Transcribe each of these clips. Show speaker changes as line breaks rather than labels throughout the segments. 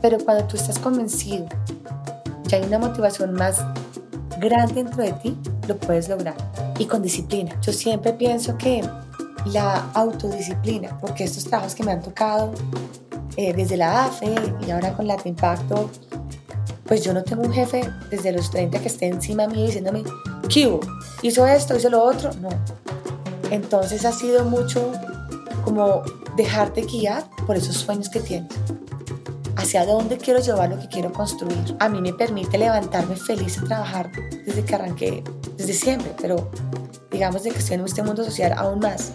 Pero cuando tú estás convencido que hay una motivación más grande dentro de ti, lo puedes lograr. Y con disciplina. Yo siempre pienso que la autodisciplina, porque estos trabajos que me han tocado eh, desde la AFE y ahora con la Impacto, pues yo no tengo un jefe desde los 30 que esté encima mío diciéndome, ¿qué ¿Hizo esto? ¿Hizo lo otro? No. Entonces ha sido mucho como dejarte guiar por esos sueños que tienes. Hacia dónde quiero llevar lo que quiero construir. A mí me permite levantarme feliz a trabajar desde que arranqué, desde siempre, pero digamos de que estoy en este mundo social aún más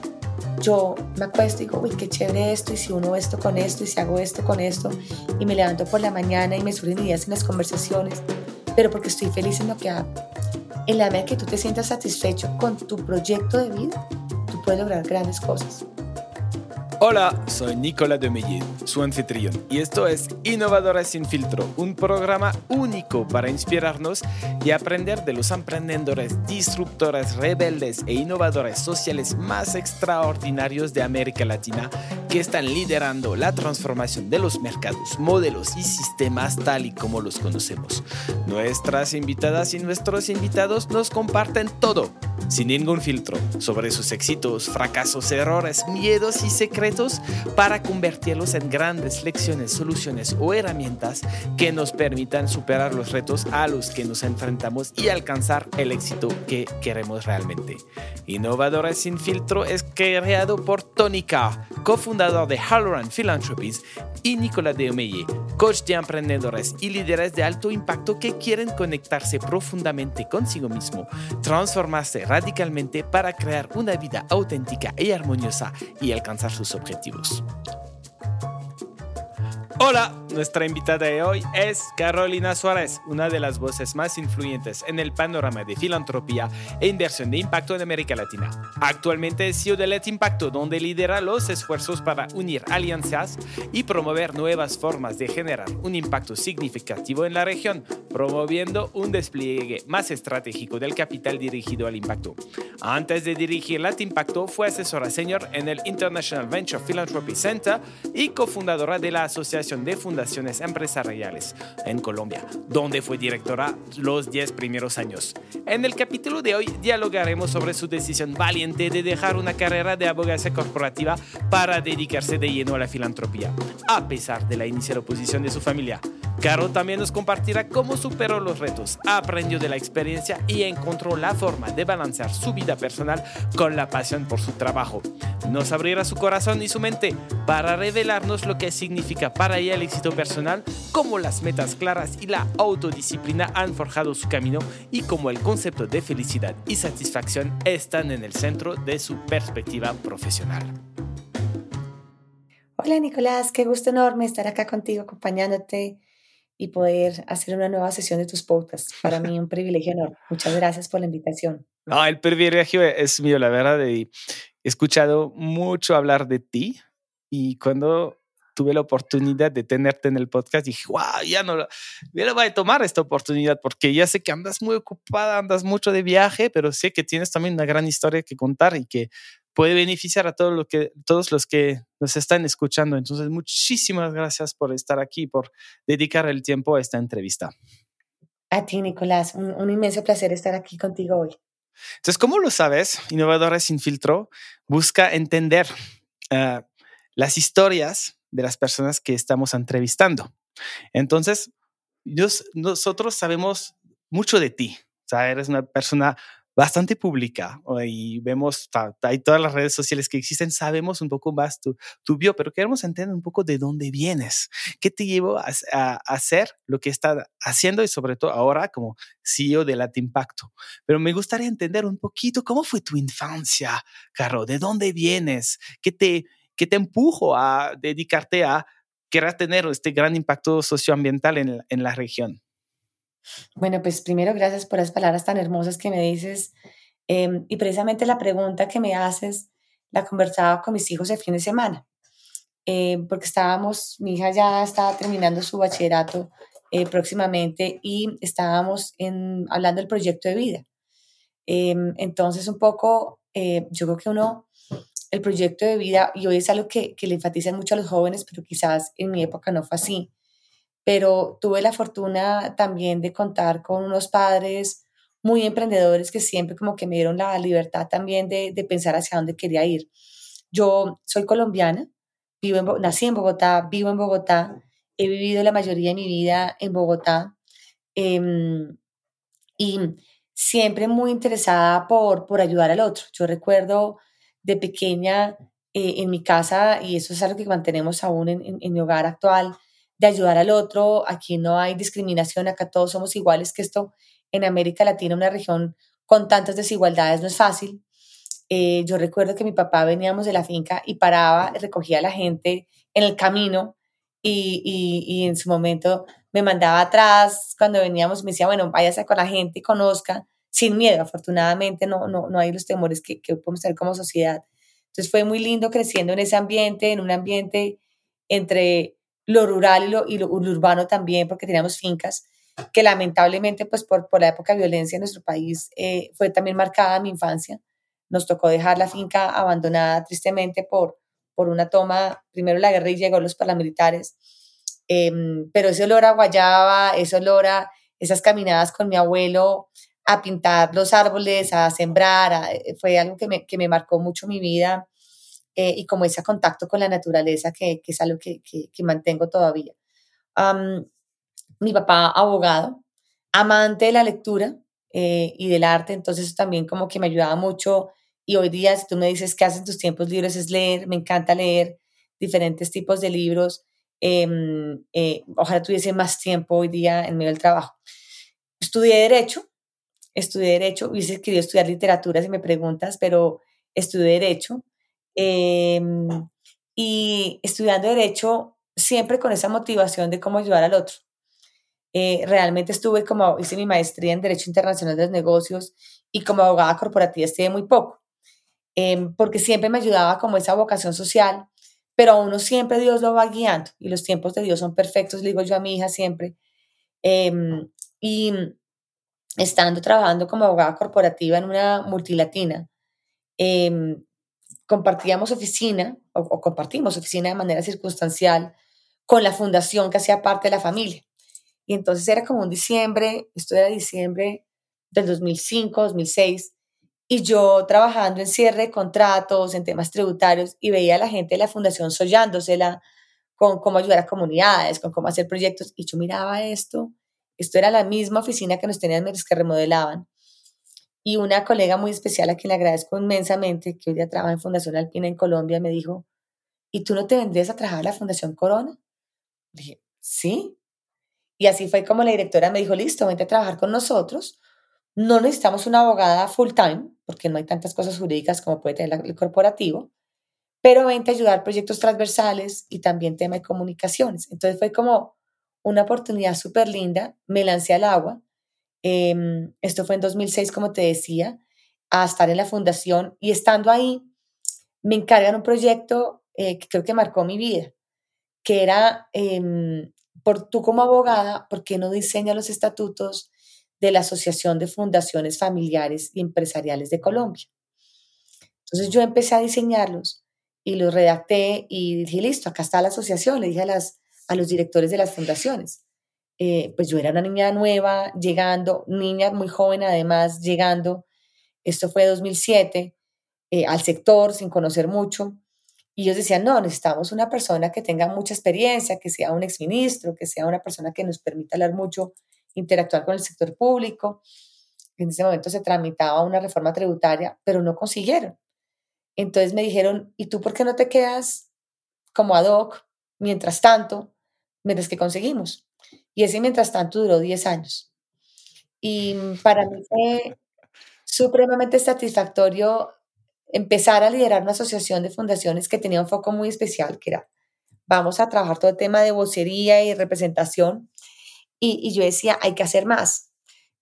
yo me acuesto y digo, uy, qué chévere esto, y si uno esto con esto, y si hago esto con esto, y me levanto por la mañana y me surgen ideas en las conversaciones, pero porque estoy feliz en lo que hago. En la medida que tú te sientas satisfecho con tu proyecto de vida, tú puedes lograr grandes cosas.
Hola, soy Nicolas de Meyer, su anfitrión, y esto es Innovadores sin filtro, un programa único para inspirarnos y aprender de los emprendedores, disruptores, rebeldes e innovadores sociales más extraordinarios de América Latina que están liderando la transformación de los mercados, modelos y sistemas tal y como los conocemos. Nuestras invitadas y nuestros invitados nos comparten todo, sin ningún filtro, sobre sus éxitos, fracasos, errores, miedos y secretos para convertirlos en grandes lecciones, soluciones o herramientas que nos permitan superar los retos a los que nos enfrentamos y alcanzar el éxito que queremos realmente. Innovadores sin filtro es creado por Tony cofundador de Halloran Philanthropies, y Nicolas de Omeye, coach de emprendedores y líderes de alto impacto que quieren conectarse profundamente consigo mismo, transformarse radicalmente para crear una vida auténtica y armoniosa y alcanzar sus objetivos. Hola, nuestra invitada de hoy es Carolina Suárez, una de las voces más influyentes en el panorama de filantropía e inversión de impacto en América Latina. Actualmente es CEO de Let Impacto, donde lidera los esfuerzos para unir alianzas y promover nuevas formas de generar un impacto significativo en la región, promoviendo un despliegue más estratégico del capital dirigido al impacto. Antes de dirigir Let Impacto, fue asesora senior en el International Venture Philanthropy Center y cofundadora de la Asociación de Fundaciones Empresariales en Colombia, donde fue directora los 10 primeros años. En el capítulo de hoy dialogaremos sobre su decisión valiente de dejar una carrera de abogacía corporativa para dedicarse de lleno a la filantropía, a pesar de la inicial oposición de su familia. Caro también nos compartirá cómo superó los retos, aprendió de la experiencia y encontró la forma de balancear su vida personal con la pasión por su trabajo. Nos abrirá su corazón y su mente para revelarnos lo que significa para ella el éxito personal, cómo las metas claras y la autodisciplina han forjado su camino y cómo el concepto de felicidad y satisfacción están en el centro de su perspectiva profesional.
Hola Nicolás, qué gusto enorme estar acá contigo acompañándote y poder hacer una nueva sesión de tus podcasts. Para mí un privilegio enorme. Muchas gracias por la invitación.
No, el privilegio es mío, la verdad. he escuchado mucho hablar de ti y cuando tuve la oportunidad de tenerte en el podcast, dije, wow, ya no, ya lo voy a tomar esta oportunidad porque ya sé que andas muy ocupada, andas mucho de viaje, pero sé que tienes también una gran historia que contar y que puede beneficiar a todos, lo que, todos los que nos están escuchando. Entonces, muchísimas gracias por estar aquí, por dedicar el tiempo a esta entrevista.
A ti, Nicolás, un, inmenso placer estar aquí contigo hoy.
Entonces, ¿cómo lo sabes? Innovadores sin filtro busca entender uh, las historias de las personas que estamos entrevistando. Entonces, nosotros sabemos mucho de ti. O sea, eres una persona bastante pública y vemos, hay todas las redes sociales que existen, sabemos un poco más tu, tu bio, pero queremos entender un poco de dónde vienes, qué te llevó a, hacer lo que estás haciendo y sobre todo ahora como CEO de Impacto. Pero me gustaría entender un poquito cómo fue tu infancia, Caro, de dónde vienes, qué te, qué te empujo a dedicarte a querer tener este gran impacto socioambiental en, en la región.
Bueno, pues primero gracias por las palabras tan hermosas que me dices. Em, y precisamente la pregunta que me haces la conversaba con mis hijos el fin de semana, em, porque estábamos, mi hija ya estaba terminando su bachillerato eh, próximamente y estábamos en, hablando del proyecto de vida. Em, entonces, un poco, eh, yo creo que uno, el proyecto de vida, y hoy es algo que, que le enfatizan mucho a los jóvenes, pero quizás en mi época no fue así pero tuve la fortuna también de contar con unos padres muy emprendedores que siempre como que me dieron la libertad también de, de pensar hacia dónde quería ir. Yo soy colombiana, vivo en, nací en Bogotá, vivo en Bogotá, he vivido la mayoría de mi vida en Bogotá em, y siempre muy interesada por, por ayudar al otro. Yo recuerdo de pequeña eh, en mi casa, y eso es algo que mantenemos aún en, en, mi hogar actual, de ayudar al otro. Aquí no hay discriminación, acá todos somos iguales, que esto en América Latina, una región con tantas desigualdades, no es fácil. Eh, yo recuerdo que mi papá veníamos de la finca y paraba, recogía a la gente en el camino y, y, en su momento me mandaba atrás cuando veníamos, me decía, bueno, váyase con la gente conozca sin miedo. Afortunadamente no, no, no hay los temores que, que podemos tener como sociedad. Entonces fue muy lindo creciendo en ese ambiente, en un ambiente entre lo rural y lo, urbano también, porque teníamos fincas, que lamentablemente, pues por, por la época de violencia en nuestro país, eh, fue también marcada mi infancia. Nos tocó dejar la finca abandonada tristemente por, por una toma, primero la guerrilla, llegó los paramilitares, eh, pero ese olor a guayaba, ese olor a esas caminadas con mi abuelo a pintar los árboles, a sembrar, eh, fue algo que me, que me, marcó mucho mi vida eh, y como ese contacto con la naturaleza que, que es algo que, que, mantengo todavía. Mi papá, abogado, amante de la lectura eh, y del arte, entonces también como que me ayudaba mucho y hoy día si tú me dices qué haces en tus tiempos libres es leer, me encanta leer diferentes tipos de libros, em, ojalá tuviese más tiempo hoy día en medio del trabajo. Estudié Derecho, estudié Derecho, hubiese querido estudiar literatura si me preguntas, pero estudié Derecho. Em, y estudiando Derecho, siempre con esa motivación de cómo ayudar al otro. Eh, realmente estuve como, hice mi maestría en Derecho Internacional de los Negocios y como abogada corporativa estuve muy poco, em, porque siempre me ayudaba como esa vocación social, pero a uno siempre Dios lo va guiando y los tiempos de Dios son perfectos, le digo yo a mi hija siempre. Em, y estando trabajando como abogada corporativa en una multilatina, em, compartíamos oficina o, compartimos oficina de manera circunstancial con la fundación que hacía parte de la familia. Y entonces era como un diciembre, esto era diciembre del 2005, 2006, y yo trabajando en cierre de contratos, en temas tributarios, y veía a la gente de la fundación sollándosela con cómo ayudar a comunidades, con cómo hacer proyectos, y yo miraba esto esto era la misma oficina que nos tenían los que remodelaban. Y una colega muy especial a quien le agradezco inmensamente, que hoy día trabaja en Fundación Alpina en Colombia, me dijo, ¿y tú no te vendrías a trabajar a la Fundación Corona? dije, sí. Y así fue como la directora me dijo, listo, vente a trabajar con nosotros. No necesitamos una abogada full time, porque no hay tantas cosas jurídicas como puede tener el corporativo, pero vente a ayudar proyectos transversales y también tema de comunicaciones. Entonces fue como una oportunidad súper linda, me lancé al agua. Em, esto fue en 2006, como te decía, a estar en la fundación y estando ahí, me encargan un proyecto eh, que creo que marcó mi vida, que era, em, por tú como abogada, ¿por qué no diseñas los estatutos de la Asociación de Fundaciones Familiares y Empresariales de Colombia? Entonces yo empecé a diseñarlos y los redacté y dije, listo, acá está la asociación, le dije a las a los directores de las fundaciones. Eh, pues yo era una niña nueva, llegando, niña muy joven además, llegando, esto fue 2007, eh, al sector sin conocer mucho. Y ellos decían, no, necesitamos una persona que tenga mucha experiencia, que sea un exministro, que sea una persona que nos permita hablar mucho, interactuar con el sector público. En ese momento se tramitaba una reforma tributaria, pero no consiguieron. Entonces me dijeron, ¿y tú por qué no te quedas como ad hoc mientras tanto mientras que conseguimos. Y ese mientras tanto duró 10 años. Y para mí fue supremamente satisfactorio empezar a liderar una asociación de fundaciones que tenía un foco muy especial, que era, vamos a trabajar todo el tema de vocería y representación. Y, yo decía, hay que hacer más.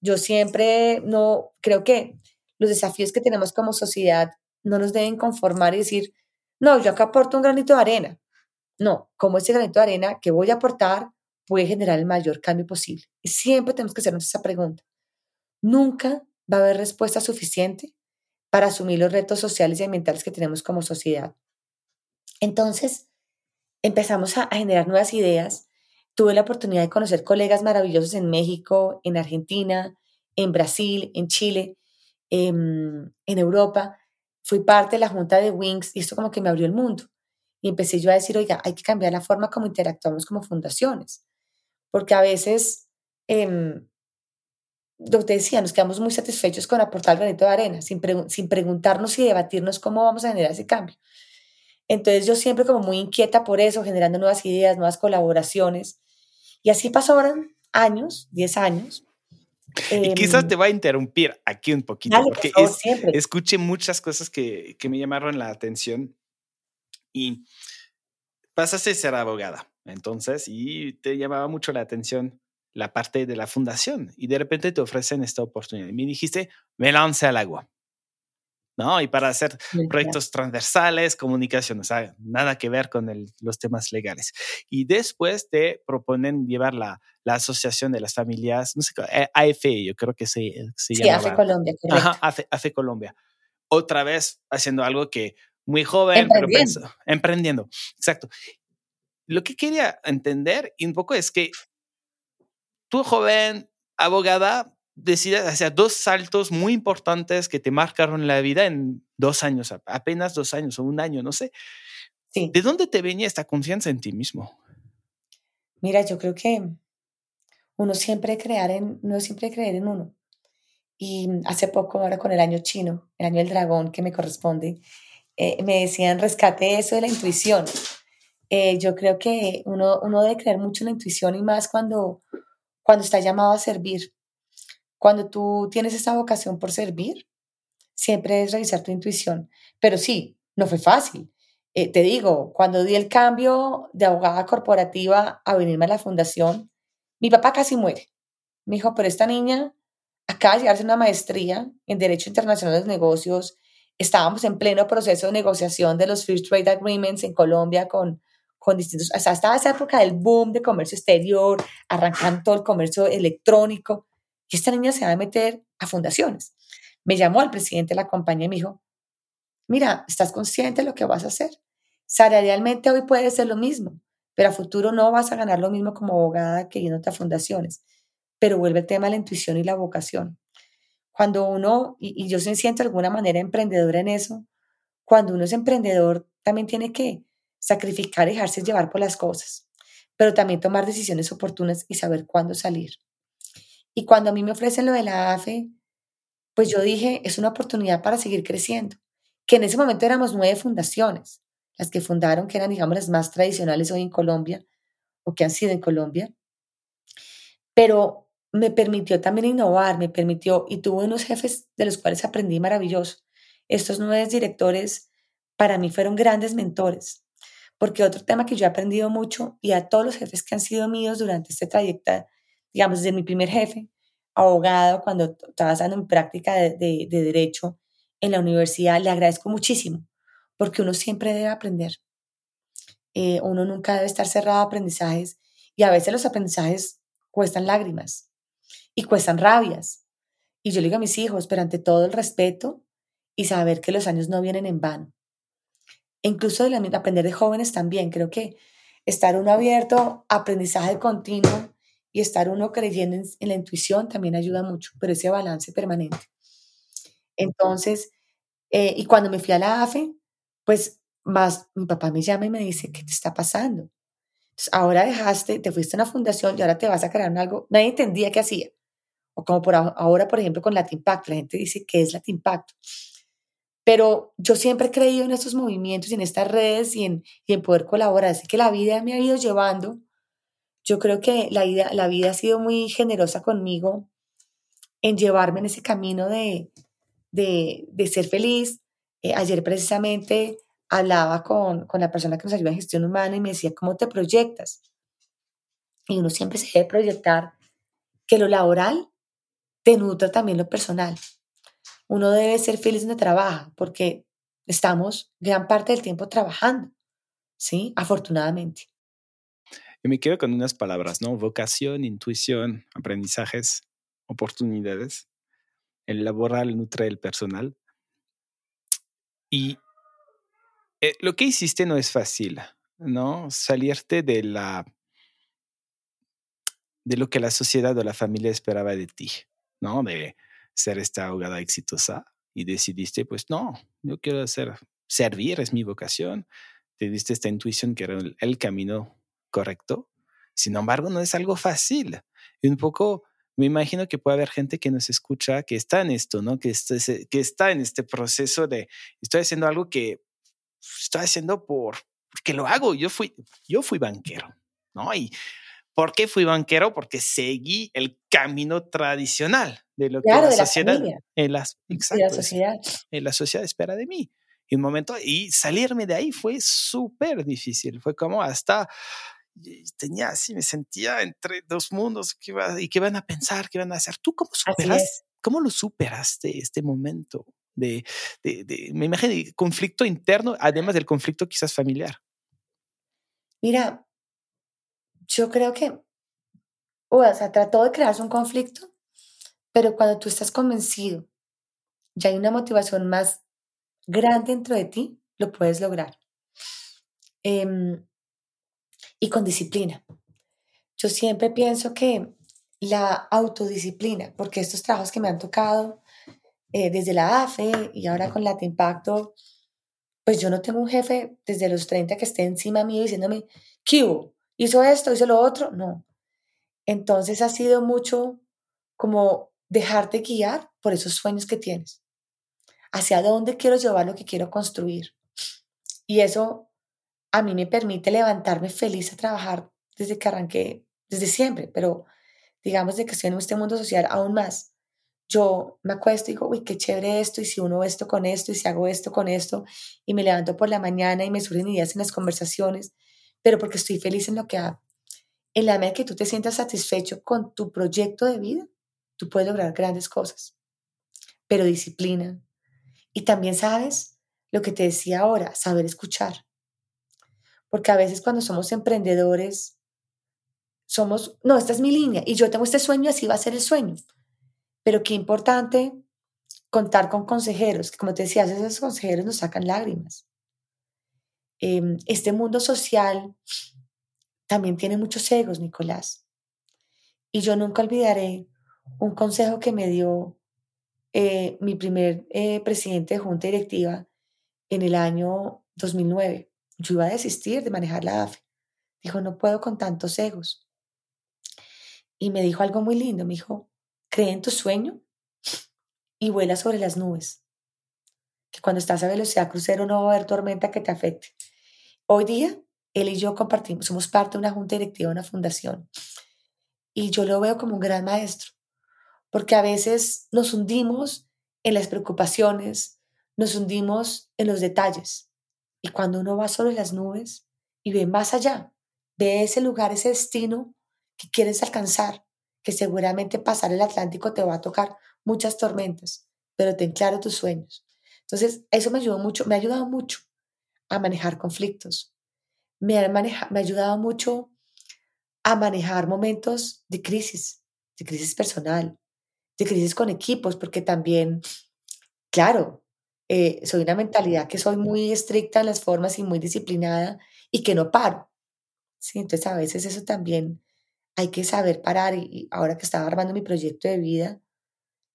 Yo siempre no, creo que los desafíos que tenemos como sociedad no nos deben conformar y decir, no, yo acá aporto un granito de arena. No, como ese granito de arena que voy a aportar puede generar el mayor cambio posible. Y siempre tenemos que hacernos esa pregunta. Nunca va a haber respuesta suficiente para asumir los retos sociales y ambientales que tenemos como sociedad. Entonces, empezamos a, generar nuevas ideas tuve la oportunidad de conocer colegas maravillosos en México, en Argentina, en Brasil, en Chile, em, en Europa. Fui parte de la junta de Wings y esto como que me abrió el mundo. Y empecé yo a decir, oiga, hay que cambiar la forma como interactuamos como fundaciones. Porque a veces, eh, lo que decía, nos quedamos muy satisfechos con aportar el granito de arena, sin, sin preguntarnos y debatirnos cómo vamos a generar ese cambio. Entonces yo siempre como muy inquieta por eso, generando nuevas ideas, nuevas colaboraciones. Y así pasaron años, 10 años.
Y quizás em, te va a interrumpir aquí un poquito, porque escuché muchas cosas que, que me llamaron la atención y pasaste a ser abogada, entonces, y te llamaba mucho la atención la parte de la fundación y de repente te ofrecen esta oportunidad. Y me dijiste, me lance al agua. ¿No? Y para hacer proyectos transversales, comunicación, o sea, nada que ver con los temas legales. Y después te proponen llevar la, la Asociación de las Familias, no sé, AFE, yo creo que se, se
sí, AFE Colombia, correcto.
Ajá, AFE Colombia. Otra vez haciendo algo que muy joven, pero pensó, emprendiendo. Exacto. Lo que quería entender un poco es que tú, joven abogada, decides hacer dos saltos muy importantes que te marcaron la vida en dos años, apenas dos años o un año, no sé. Sí. ¿De dónde te venía esta confianza en ti mismo?
Mira, yo creo que uno siempre crear en, uno siempre creer en uno. Y hace poco, ahora con el año chino, el año del dragón que me corresponde, eh, me decían, rescate eso de la intuición. Eh, yo creo que uno, uno debe creer mucho en la intuición y más cuando, cuando está llamado a servir. Cuando tú tienes esa vocación por servir, siempre es revisar tu intuición. Pero sí, no fue fácil. Eh, te digo, cuando di el cambio de abogada corporativa a venirme a la fundación, mi papá casi muere. Me dijo, pero esta niña acaba de llegarse una maestría en Derecho Internacional de Negocios. Estábamos en pleno proceso de negociación de los Free Trade Agreements en Colombia con, con distintos, o sea, estaba esa época del boom de comercio exterior, arrancando todo el comercio electrónico, y esta niña se va a meter a fundaciones. Me llamó al presidente de la compañía y me dijo, mira, ¿estás consciente de lo que vas a hacer? Salarialmente hoy puede ser lo mismo, pero a futuro no vas a ganar lo mismo como abogada que yendo a fundaciones. Pero vuelve el tema de la intuición y la vocación. Cuando uno, y, yo se siento de alguna manera emprendedora en eso, cuando uno es emprendedor, también tiene que sacrificar dejarse llevar por las cosas, pero también tomar decisiones oportunas y saber cuándo salir. Y cuando a mí me ofrecen lo de la AFE, pues yo dije, es una oportunidad para seguir creciendo, que en ese momento éramos nueve fundaciones, las que fundaron, que eran, digamos, las más tradicionales hoy en Colombia, o que han sido en Colombia, pero me permitió también innovar, me permitió, y tuve unos jefes de los cuales aprendí maravilloso. Estos nueve directores para mí fueron grandes mentores. Porque otro tema que yo he aprendido mucho y a todos los jefes que han sido míos durante este trayecto, digamos, desde mi primer jefe, abogado, cuando estaba haciendo mi práctica de, de, derecho en la universidad, le agradezco muchísimo, porque uno siempre debe aprender. Eh, uno nunca debe estar cerrado a aprendizajes y a veces los aprendizajes cuestan lágrimas y cuestan rabias. Y yo le digo a mis hijos, pero ante todo el respeto y saber que los años no vienen en vano incluso de aprender de jóvenes también. Creo que estar uno abierto aprendizaje continuo y estar uno creyendo en, la intuición también ayuda mucho, pero ese balance permanente. Entonces, eh, y cuando me fui a la AFE, pues más mi papá me llama y me dice, ¿qué te está pasando? ahora dejaste, te fuiste a una fundación y ahora te vas a crear algo. Nadie entendía qué hacía. O como por ahora, por ejemplo, con Latimpact, la gente dice, ¿qué es Latimpact? Pero yo siempre he creído en estos movimientos y en estas redes y en, y en poder colaborar. Así que la vida me ha ido llevando. Yo creo que la vida, la vida ha sido muy generosa conmigo en llevarme en ese camino de, de, de ser feliz. Eh, ayer precisamente hablaba con, con la persona que nos ayuda en gestión humana y me decía, ¿cómo te proyectas? Y uno siempre se debe proyectar que lo laboral te nutra también lo personal uno debe ser feliz donde trabaja, porque estamos gran parte del tiempo trabajando, ¿sí? Afortunadamente.
Y me quedo con unas palabras, ¿no? Vocación, intuición, aprendizajes, oportunidades. El laboral nutre el personal. Y eh, lo que hiciste no es fácil, ¿no? Salirte de la de lo que la sociedad o la familia esperaba de ti, ¿no? De ser esta abogada exitosa y decidiste, pues no, yo quiero hacer, servir, es mi vocación. Te diste esta intuición que era el, camino correcto. Sin embargo, no es algo fácil. Y un poco, me imagino que puede haber gente que nos escucha que está en esto, ¿no? Que está, que está en este proceso de, estoy haciendo algo que estoy haciendo por, porque lo hago. Yo fui, yo fui banquero, ¿no? Y ¿por qué fui banquero? Porque seguí el camino tradicional de lo que la sociedad, en la, sociedad. En la sociedad espera de mí. Y un momento, y salirme de ahí fue súper difícil. Fue como hasta tenía así, me sentía entre dos mundos ¿qué y qué van a pensar, qué van a hacer. ¿Tú cómo superas, cómo lo superaste este momento de, de, de me imagino, conflicto interno, además del conflicto quizás familiar?
Mira, yo creo que, o sea, trató de crearse un conflicto, pero cuando tú estás convencido, ya hay una motivación más grande dentro de ti, lo puedes lograr. Em, y con disciplina. Yo siempre pienso que la autodisciplina, porque estos trabajos que me han tocado eh, desde la AFE y ahora con Late Impacto, pues yo no tengo un jefe desde los 30 que esté encima mío diciéndome, ¿qué hizo esto, hizo lo otro, no. Entonces ha sido mucho como dejarte guiar por esos sueños que tienes, hacia dónde quiero llevar lo que quiero construir. Y eso a mí me permite levantarme feliz a trabajar desde que arranqué, desde siempre, pero digamos de que estoy en este mundo social aún más. Yo me acuesto y digo, uy, qué chévere esto, y si uno esto con esto, y si hago esto con esto, y me levanto por la mañana y me surgen ideas en las conversaciones, pero porque estoy feliz en lo que hago. En la medida que tú te sientas satisfecho con tu proyecto de vida, tú puedes lograr grandes cosas. Pero disciplina. Y también sabes lo que te decía ahora, saber escuchar. Porque a veces cuando somos emprendedores, somos, no, esta es mi línea y yo tengo este sueño, así va a ser el sueño. Pero qué importante contar con consejeros, que como te decía, esos consejeros nos sacan lágrimas. Em, este mundo social también tiene muchos egos, Nicolás. Y yo nunca olvidaré un consejo que me dio eh, mi primer eh, presidente de junta directiva en el año 2009. Yo iba a desistir de manejar la AFE. Dijo, no puedo con tantos egos. Y me dijo algo muy lindo. Me dijo, cree en tu sueño y vuela sobre las nubes. Que cuando estás a velocidad crucero no va a haber tormenta que te afecte. Hoy día, él y yo compartimos, somos parte de una junta directiva una fundación. Y yo lo veo como un gran maestro, porque a veces nos hundimos en las preocupaciones, nos hundimos en los detalles. Y cuando uno va sobre las nubes y ve más allá, ve ese lugar, ese destino que quieres alcanzar, que seguramente pasar el Atlántico te va a tocar muchas tormentas, pero ten claro tus sueños. Entonces, eso me ayudó mucho, me ha ayudado mucho a manejar conflictos. Me ha, me ha ayudado mucho a manejar momentos de crisis, de crisis personal, de crisis con equipos, porque también, claro, eh, soy una mentalidad que soy muy estricta en las formas y muy disciplinada y que no paro. ¿sí? Entonces a veces eso también hay que saber parar y, ahora que estaba armando mi proyecto de vida,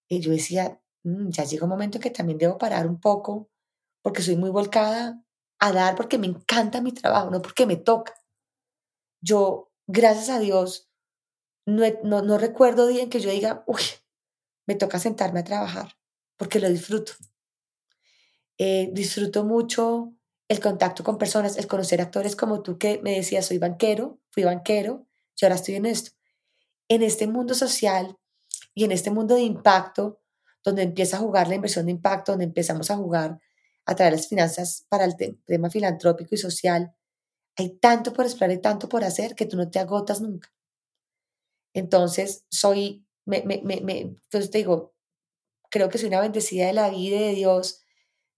eh, yo decía, mm, ya llega un momento que también debo parar un poco porque soy muy volcada a dar porque me encanta mi trabajo, no porque me toca. Yo, gracias a Dios, no, no, recuerdo día en que yo diga, uy, me toca sentarme a trabajar, porque lo disfruto. Eh, disfruto mucho el contacto con personas, el conocer actores como tú que me decías, soy banquero, fui banquero, y ahora estoy en esto. En este mundo social y en este mundo de impacto, donde empieza a jugar la inversión de impacto, donde empezamos a jugar a traer las finanzas para el tema filantrópico y social, hay tanto por explorar y tanto por hacer que tú no te agotas nunca. Entonces, soy, me, me, me, entonces te digo, creo que soy una bendecida de la vida de Dios,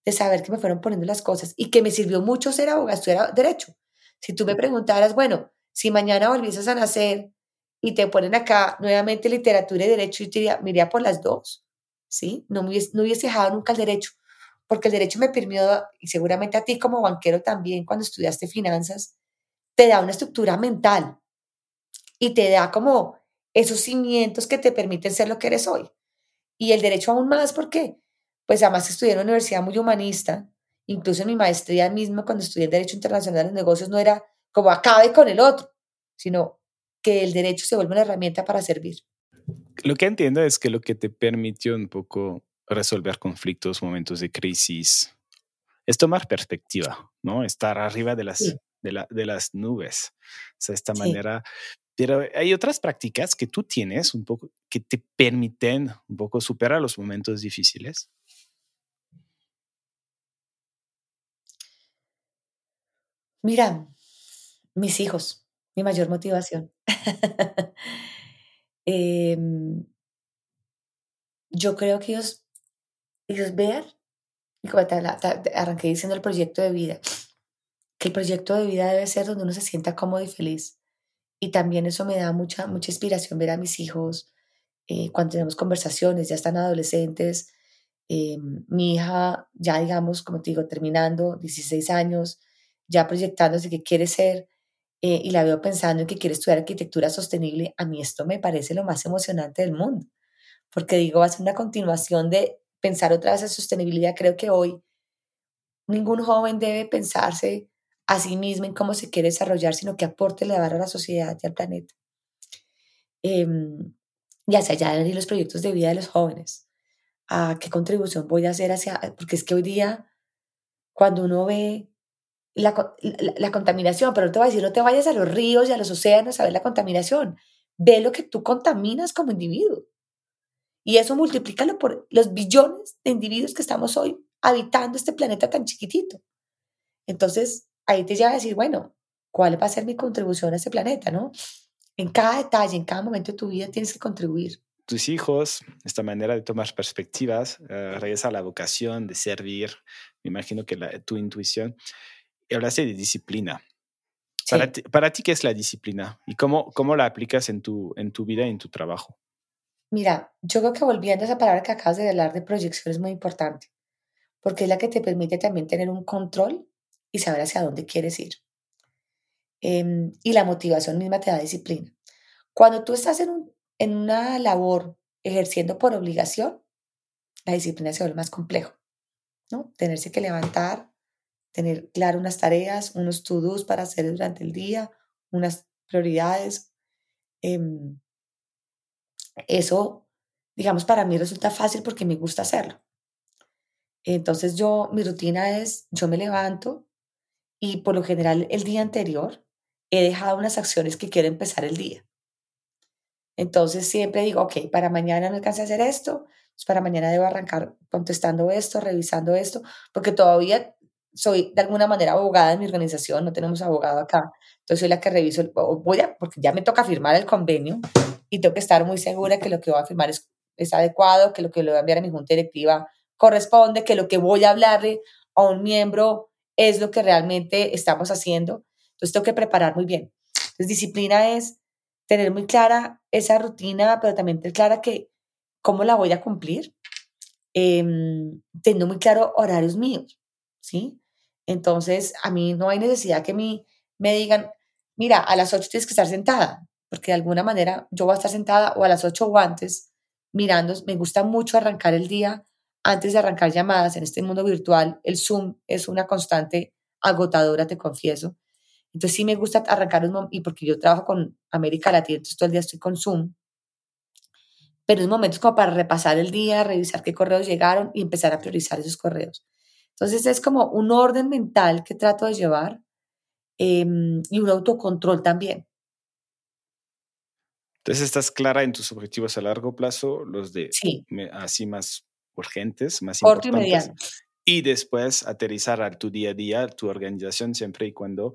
de saber que me fueron poniendo las cosas y que me sirvió mucho ser abogada, estudiar derecho. Si tú me preguntaras, bueno, si mañana volvieses a nacer y te ponen acá nuevamente literatura y derecho, yo te diría, me por las dos, ¿sí? No, me hubiese, no hubiese dejado nunca el derecho, porque el derecho me permitió, y seguramente a ti como banquero también, cuando estudiaste finanzas, te da una estructura mental y te da como esos cimientos que te permiten ser lo que eres hoy. Y el derecho aún más, ¿por qué? Pues además estudié en una universidad muy humanista, incluso en mi maestría mismo, cuando estudié Derecho Internacional de Negocios, no era como acabe con el otro, sino que el derecho se vuelve una herramienta para servir.
Lo que entiendo es que lo que te permitió un poco resolver conflictos, momentos de crisis, es tomar perspectiva, ¿no? Estar arriba de las, de, de, las nubes. O sea, esta manera. Pero hay otras prácticas que tú tienes un poco que te permiten un poco superar los momentos difíciles.
Mira, mis hijos, mi mayor motivación. Em, yo creo que ellos, ellos vean, y como arranqué diciendo el proyecto de vida, que el proyecto de vida debe ser donde uno se sienta cómodo y feliz. Y también eso me da mucha, mucha inspiración ver a mis hijos eh, cuando tenemos conversaciones, ya están adolescentes. Em, mi hija, ya digamos, como te digo, terminando, 16 años, ya proyectándose que quiere ser eh, y la veo pensando en que quiere estudiar arquitectura sostenible, a mí esto me parece lo más emocionante del mundo, porque digo, va a ser una continuación de pensar otra vez en sostenibilidad. Creo que hoy ningún joven debe pensarse a sí mismo en cómo se quiere desarrollar, sino que aporte le va a la sociedad y al planeta. Eh, y hacia allá de los proyectos de vida de los jóvenes. ¿A qué contribución voy a hacer hacia...? Porque es que hoy día, cuando uno ve la, la, contaminación, pero te voy a decir, no te vayas a los ríos y a los océanos a ver la contaminación. Ve lo que tú contaminas como individuo. Y eso multiplícalo por los billones de individuos que estamos hoy habitando este planeta tan chiquitito. Entonces, ahí te lleva a decir, bueno, ¿cuál va a ser mi contribución a este planeta, no? En cada detalle, en cada momento de tu vida tienes que contribuir.
Tus hijos, esta manera de tomar perspectivas, eh, regresa a la vocación de servir, me imagino que la, tu intuición y hablaste de disciplina. Para, ti, para, ti, ¿qué es la disciplina? ¿Y cómo, cómo la aplicas en tu, en tu vida y en tu trabajo?
Mira, yo creo que volviendo a esa palabra que acabas de hablar de proyección es muy importante, porque es la que te permite también tener un control y saber hacia dónde quieres ir. Em, y la motivación misma te da disciplina. Cuando tú estás en, un, en una labor ejerciendo por obligación, la disciplina se vuelve más complejo, ¿no? Tenerse que levantar, tener claro unas tareas, unos to-dos para hacer durante el día, unas prioridades. Em, eso, digamos, para mí resulta fácil porque me gusta hacerlo. Entonces yo, mi rutina es, yo me levanto y por lo general el día anterior he dejado unas acciones que quiero empezar el día. Entonces siempre digo, ok, para mañana no alcancé a hacer esto, pues para mañana debo arrancar contestando esto, revisando esto, porque todavía soy de alguna manera abogada en mi organización, no tenemos abogado acá, entonces soy la que reviso, voy a, porque ya me toca firmar el convenio y tengo que estar muy segura que lo que voy a firmar es, adecuado, que lo que le voy a enviar a mi junta directiva corresponde, que lo que voy a hablarle a un miembro es lo que realmente estamos haciendo. Entonces tengo que preparar muy bien. Entonces disciplina es tener muy clara esa rutina, pero también tener clara que cómo la voy a cumplir, eh, teniendo muy claro horarios míos, ¿sí? Entonces, a mí no hay necesidad que me, me digan, mira, a las 8 tienes que estar sentada, porque de alguna manera yo voy a estar sentada o a las 8 o antes mirando. Me gusta mucho arrancar el día antes de arrancar llamadas en este mundo virtual. El Zoom es una constante agotadora, te confieso. Entonces sí me gusta arrancar un y porque yo trabajo con América Latina, entonces todo el día estoy con Zoom. Pero es momentos como para repasar el día, revisar qué correos llegaron y empezar a priorizar esos correos. Entonces es como un orden mental que trato de llevar em, y un autocontrol también.
Entonces estás clara en tus objetivos a largo plazo, los de así más urgentes, más Corto importantes. Y, después aterrizar a tu día a día, tu organización, siempre y cuando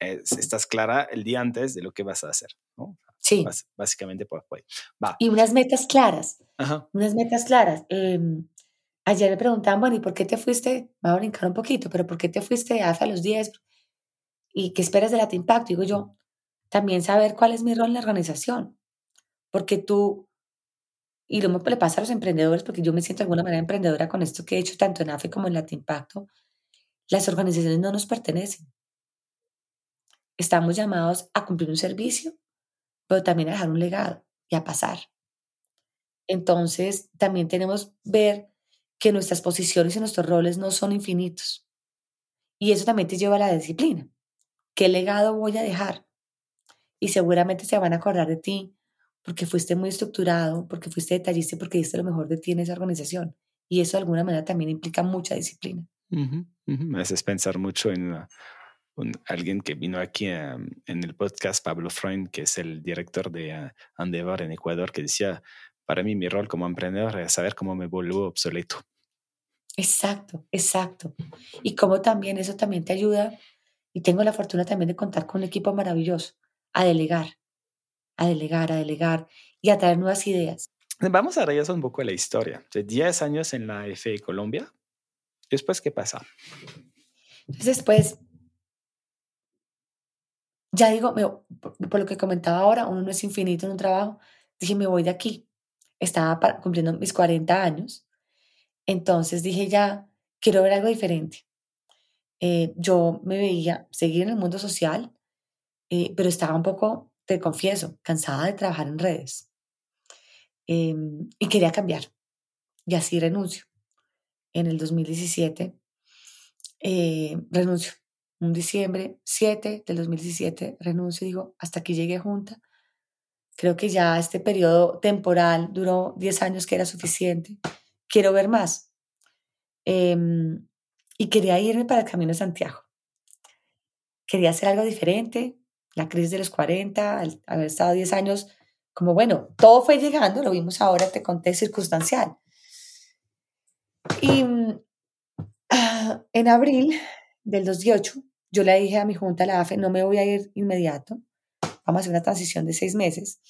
estás clara el día antes de lo que vas a hacer. ¿no?
Sí.
básicamente por ahí.
Va. Y unas metas claras. Unas metas claras. Eh, Ayer me preguntaban, bueno, ¿y por qué te fuiste? Me voy a brincar un poquito, pero ¿por qué te fuiste hace los 10? ¿Y qué esperas de la Impacto? Digo yo, también saber cuál es mi rol en la organización. Porque tú, y lo mismo le pasa a los emprendedores, porque yo me siento de alguna manera emprendedora con esto que he hecho tanto en AFE como en Impacto, las organizaciones no nos pertenecen. Estamos llamados a cumplir un servicio, pero también a dejar un legado. y a pasar. Entonces, también tenemos ver que nuestras posiciones y nuestros roles no son infinitos. Y eso también te lleva a la disciplina. ¿Qué legado voy a dejar? Y seguramente se van a acordar de ti porque fuiste muy estructurado, porque fuiste detallista y porque diste lo mejor de ti en esa organización. Y eso de alguna manera también implica mucha disciplina.
Me haces pensar mucho en alguien que vino aquí en el podcast, Pablo Freund, que es el director de uh, en Ecuador, que decía, para mí mi rol como emprendedor es saber cómo me vuelvo obsoleto.
Exacto, exacto. Y cómo también eso también te ayuda, y tengo la fortuna también de contar con un equipo maravilloso, a delegar, a delegar, a delegar y a traer nuevas ideas.
Vamos a regresar un poco a la historia. De 10 años en la FE Colombia, ¿después qué pasa?
Entonces, después, ya digo, por, lo que comentaba ahora, uno no es infinito en un trabajo, dije, me voy de aquí. Estaba cumpliendo mis 40 años, entonces dije, ya, quiero ver algo diferente. Eh, yo me veía seguir en el mundo social, eh, pero estaba un poco, te confieso, cansada de trabajar en redes. Em, y quería cambiar. Y así renuncio. En el 2017 eh, renuncio. Un diciembre 7 del 2017 renuncio digo, hasta aquí llegué junta. Creo que ya este periodo temporal duró 10 años que era suficiente. Quiero ver más. Em, y quería irme para el Camino de Santiago. Quería hacer algo diferente. La crisis de los 40, haber estado 10 años como bueno, todo fue llegando, lo vimos ahora, te conté circunstancial. Y ah, en abril del 2018, yo le dije a mi junta, la AFE, no me voy a ir inmediato, vamos a hacer una transición de seis meses.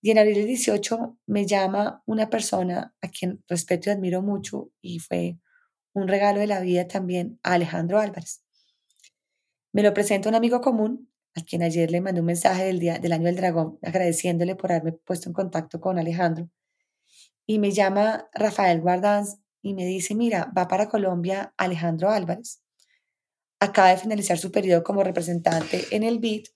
Y en abril del 18 me llama una persona a quien respeto y admiro mucho y fue un regalo de la vida también a Alejandro Álvarez. Me lo presenta un amigo común a quien ayer le mandé un mensaje del, día, del año del dragón agradeciéndole por haberme puesto en contacto con Alejandro. Y me llama Rafael Guardanz y me dice, mira, va para Colombia Alejandro Álvarez. Acaba de finalizar su periodo como representante en el BID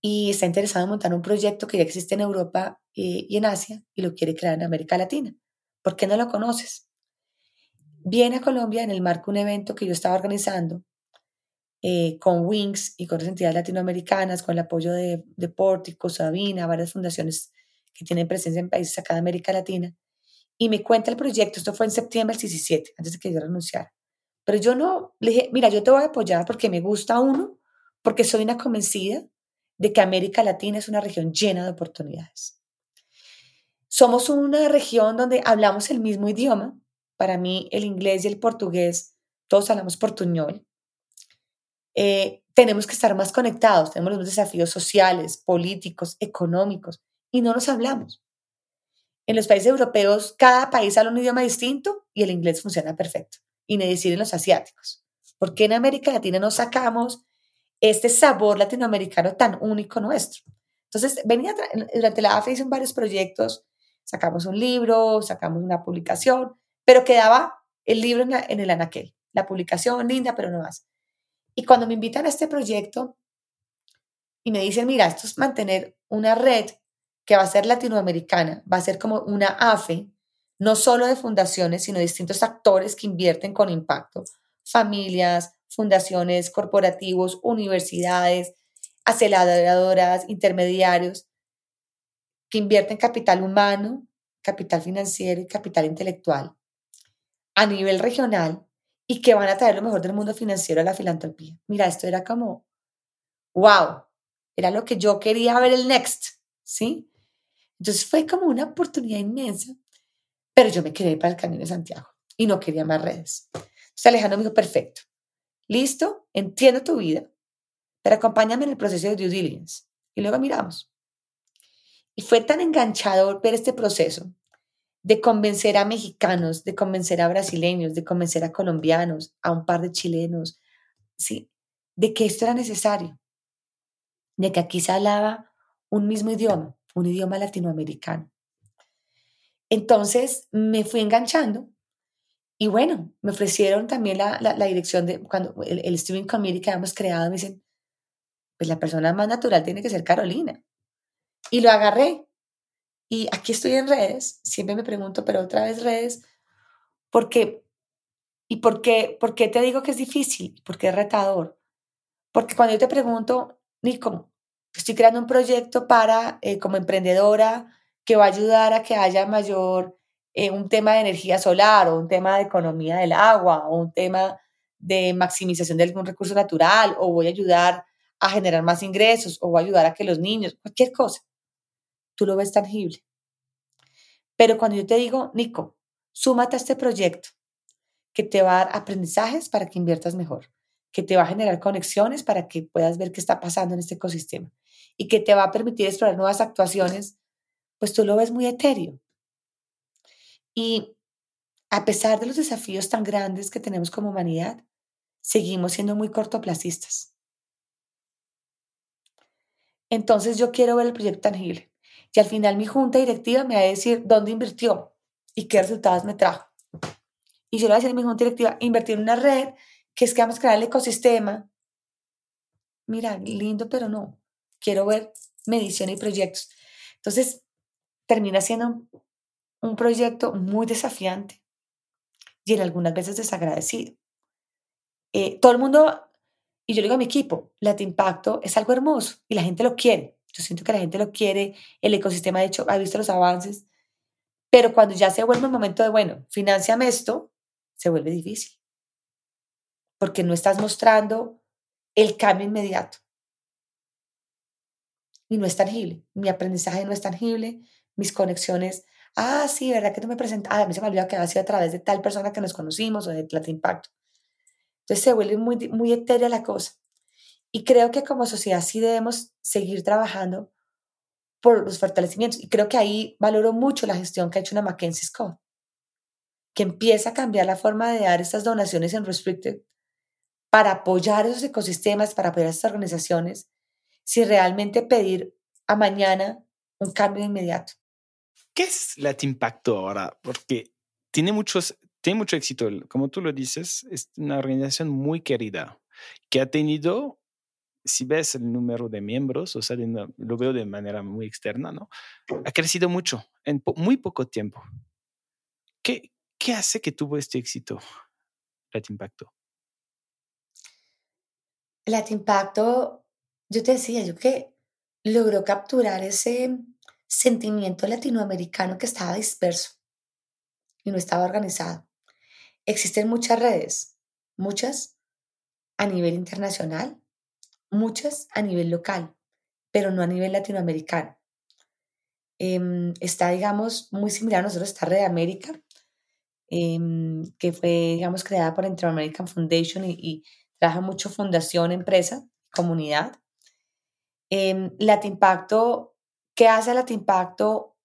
y está interesado en montar un proyecto que ya existe en Europa y, y en Asia y lo quiere crear en América Latina. ¿Por qué no lo conoces? Viene a Colombia en el marco de un evento que yo estaba organizando eh, con Wings y con otras entidades latinoamericanas, con el apoyo de, de Pórtico, Sabina, varias fundaciones que tienen presencia en países acá de América Latina. Y me cuenta el proyecto, esto fue en septiembre del 17, antes de que yo renunciara. Pero yo no, le dije, mira, yo te voy a apoyar porque me gusta uno, porque soy una convencida de que América Latina es una región llena de oportunidades. Somos una región donde hablamos el mismo idioma. Para mí, el inglés y el portugués, todos hablamos portuñol. Eh, tenemos que estar más conectados, tenemos los desafíos sociales, políticos, económicos, y no nos hablamos. En los países europeos, cada país habla un idioma distinto y el inglés funciona perfecto. Y ni decir en los asiáticos. ¿Por qué en América Latina no sacamos este sabor latinoamericano tan único nuestro? Entonces, venía durante la AFE hice varios proyectos, sacamos un libro, sacamos una publicación, pero quedaba el libro en, en el anaquel, la publicación linda, pero no más. Y cuando me invitan a este proyecto y me dicen, mira, esto es mantener una red que va a ser latinoamericana, va a ser como una AFE, no solo de fundaciones, sino distintos actores que invierten con impacto, familias, fundaciones, corporativos, universidades, aceleradoras, intermediarios, que invierten capital humano, capital financiero y capital intelectual. A nivel regional y que van a traer lo mejor del mundo financiero a la filantropía. Mira, esto era como, wow, era lo que yo quería ver el next, ¿sí? Entonces fue como una oportunidad inmensa, pero yo me quedé para el Camino de Santiago y no quería más redes. Entonces Alejandro me dijo, perfecto, listo, entiendo tu vida, pero acompáñame en el proceso de due diligence y luego miramos. Y fue tan enganchador ver este proceso de convencer a mexicanos, de convencer a brasileños, de convencer a colombianos, a un par de chilenos, ¿sí? de que esto era necesario, de que aquí se hablaba un mismo idioma, un idioma latinoamericano. Entonces me fui enganchando y bueno, me ofrecieron también la, la, dirección de cuando el, el Committee que habíamos creado, me dicen, pues la persona más natural tiene que ser Carolina. Y lo agarré. Y aquí estoy en redes, siempre me pregunto, pero otra vez redes, ¿por qué? ¿Y por qué, por qué te digo que es difícil? ¿Por qué es retador? Porque cuando yo te pregunto, Nico, estoy creando un proyecto para, eh, como emprendedora, que va a ayudar a que haya mayor, eh, un tema de energía solar o un tema de economía del agua o un tema de maximización de algún recurso natural o voy a ayudar a generar más ingresos o voy a ayudar a que los niños, cualquier cosa, tú lo ves tangible. Pero cuando yo te digo, Nico, súmate a este proyecto que te va a dar aprendizajes para que inviertas mejor, que te va a generar conexiones para que puedas ver qué está pasando en este ecosistema y que te va a permitir explorar nuevas actuaciones, pues tú lo ves muy etéreo. Y a pesar de los desafíos tan grandes que tenemos como humanidad, seguimos siendo muy cortoplacistas. Entonces yo quiero ver el proyecto tangible. Y al final mi junta directiva me va a decir dónde invirtió y qué resultados me trajo. Y yo le voy a decir a mi junta directiva, invertir en una red, que es que vamos a crear el ecosistema. Mira, lindo, pero no. Quiero ver medición y proyectos. Entonces, termina siendo un proyecto muy desafiante y en algunas veces desagradecido. Eh, todo el mundo y yo le digo a mi equipo, Latin Impacto es algo hermoso y la gente lo quiere. Yo siento que la gente lo quiere, el ecosistema de hecho ha visto los avances, pero cuando ya se vuelve el momento de, bueno, financiame esto, se vuelve difícil. Porque no estás mostrando el cambio inmediato. Y no es tangible. Mi aprendizaje no es tangible, mis conexiones. Ah, sí, ¿verdad que tú me presentas? Ah, a mí se me olvidó que había sido a través de tal persona que nos conocimos o de Latin Impacto. Entonces se vuelve muy, muy etérea la cosa. Y creo que como sociedad sí debemos seguir trabajando por los fortalecimientos. Y creo que ahí valoro mucho la gestión que ha hecho una Mackenzie Scott, que empieza a cambiar la forma de dar estas donaciones en Restricted para apoyar esos ecosistemas, para apoyar a estas organizaciones, sin realmente pedir a mañana un cambio inmediato.
¿Qué es Impacto ahora? Porque tiene muchos, tiene mucho éxito. Como tú lo dices, es una organización muy querida que ha tenido, si ves el número de miembros, o sea, lo veo de manera muy externa, ¿no? Ha crecido mucho en muy poco tiempo. ¿Qué, ¿Qué hace que tuvo este éxito, Impacto?
Impacto, yo te decía, yo que logró capturar ese sentimiento latinoamericano que estaba disperso y no estaba organizado. Existen muchas redes, muchas a nivel internacional, muchas a nivel local, pero no a nivel latinoamericano. Em, está, digamos, muy similar a nosotros, esta Red América, em, que fue, digamos, creada por Inter-American Foundation y, trabaja mucho fundación, empresa, comunidad. Eh, Latimpacto, ¿qué hace Latimpacto,